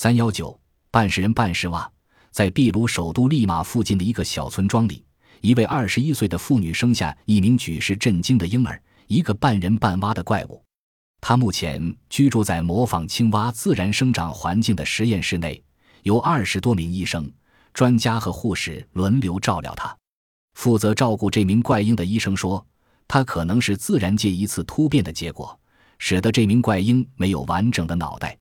三幺九半是人半是蛙，在秘鲁首都利马附近的一个小村庄里，一位二十一岁的妇女生下一名举世震惊的婴儿，一个半人半蛙的怪物。他目前居住在模仿青蛙自然生长环境的实验室内，由二十多名医生、专家和护士轮流照料他。负责照顾这名怪婴的医生说，他可能是自然界一次突变的结果，使得这名怪婴没有完整的脑袋。